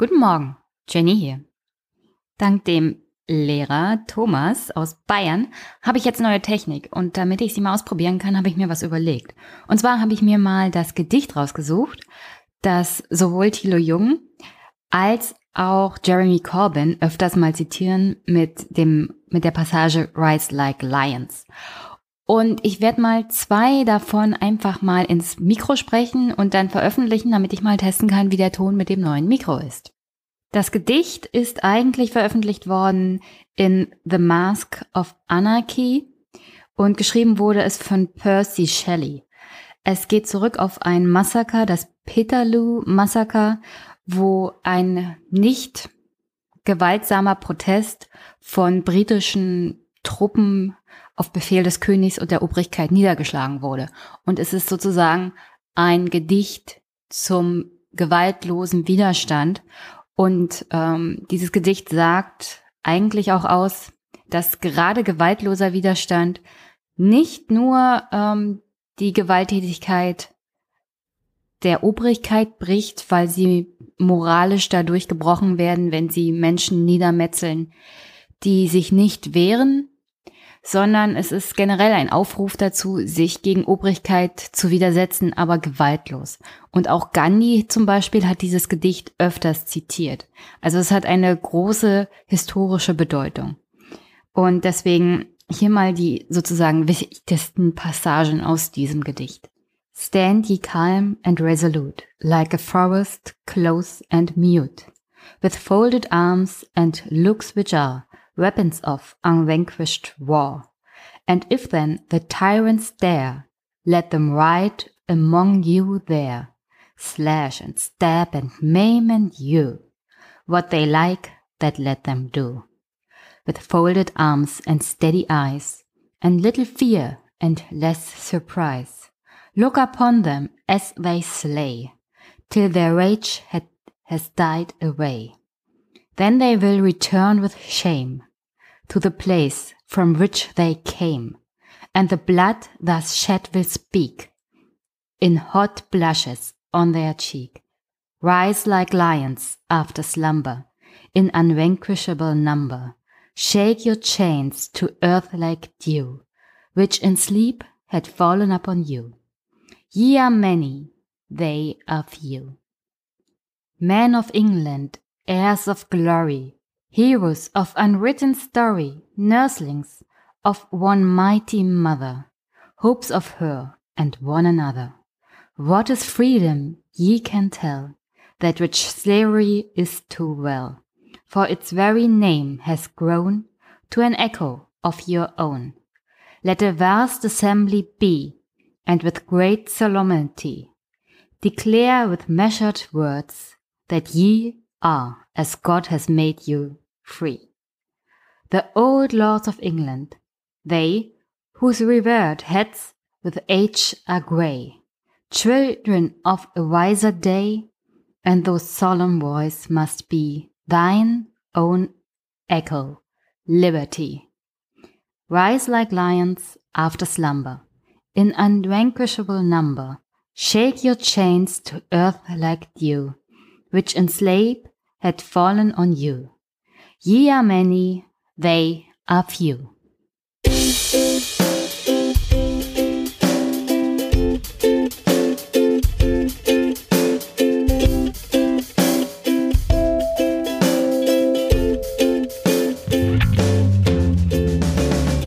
Guten Morgen, Jenny hier. Dank dem Lehrer Thomas aus Bayern habe ich jetzt neue Technik und damit ich sie mal ausprobieren kann, habe ich mir was überlegt. Und zwar habe ich mir mal das Gedicht rausgesucht, das sowohl Thilo Jung als auch Jeremy Corbyn öfters mal zitieren mit dem, mit der Passage Rise Like Lions. Und ich werde mal zwei davon einfach mal ins Mikro sprechen und dann veröffentlichen, damit ich mal testen kann, wie der Ton mit dem neuen Mikro ist. Das Gedicht ist eigentlich veröffentlicht worden in The Mask of Anarchy und geschrieben wurde es von Percy Shelley. Es geht zurück auf ein Massaker, das Peterloo-Massaker, wo ein nicht gewaltsamer Protest von britischen Truppen auf Befehl des Königs und der Obrigkeit niedergeschlagen wurde. Und es ist sozusagen ein Gedicht zum gewaltlosen Widerstand und ähm, dieses Gedicht sagt eigentlich auch aus, dass gerade gewaltloser Widerstand nicht nur ähm, die Gewalttätigkeit der Obrigkeit bricht, weil sie moralisch dadurch gebrochen werden, wenn sie Menschen niedermetzeln, die sich nicht wehren, sondern es ist generell ein Aufruf dazu, sich gegen Obrigkeit zu widersetzen, aber gewaltlos. Und auch Gandhi zum Beispiel hat dieses Gedicht öfters zitiert. Also es hat eine große historische Bedeutung. Und deswegen hier mal die sozusagen wichtigsten Passagen aus diesem Gedicht. Stand ye calm and resolute, like a forest close and mute, with folded arms and looks which are weapons of unvanquished war. And if then the tyrants dare, let them ride among you there, slash and stab and maim and you. What they like, that let them do. With folded arms and steady eyes, and little fear and less surprise, look upon them as they slay, till their rage had, has died away. Then they will return with shame, to the place from which they came, and the blood thus shed will speak in hot blushes on their cheek. Rise like lions after slumber, in unvanquishable number. Shake your chains to earth like dew, which in sleep had fallen upon you. Ye are many, they are few. Men of England, heirs of glory, heroes of unwritten story, nurslings of one mighty mother, hopes of her and one another. What is freedom, ye can tell, that which slavery is too well, for its very name has grown to an echo of your own. Let a vast assembly be, and with great solemnity declare with measured words that ye are as God has made you free. The old lords of England, they whose revered heads with age are grey, children of a wiser day, and those solemn voice must be thine own echo, liberty. Rise like lions after slumber, in unvanquishable number, shake your chains to earth like dew, which enslaved had fallen on you. Ye are many, they are few.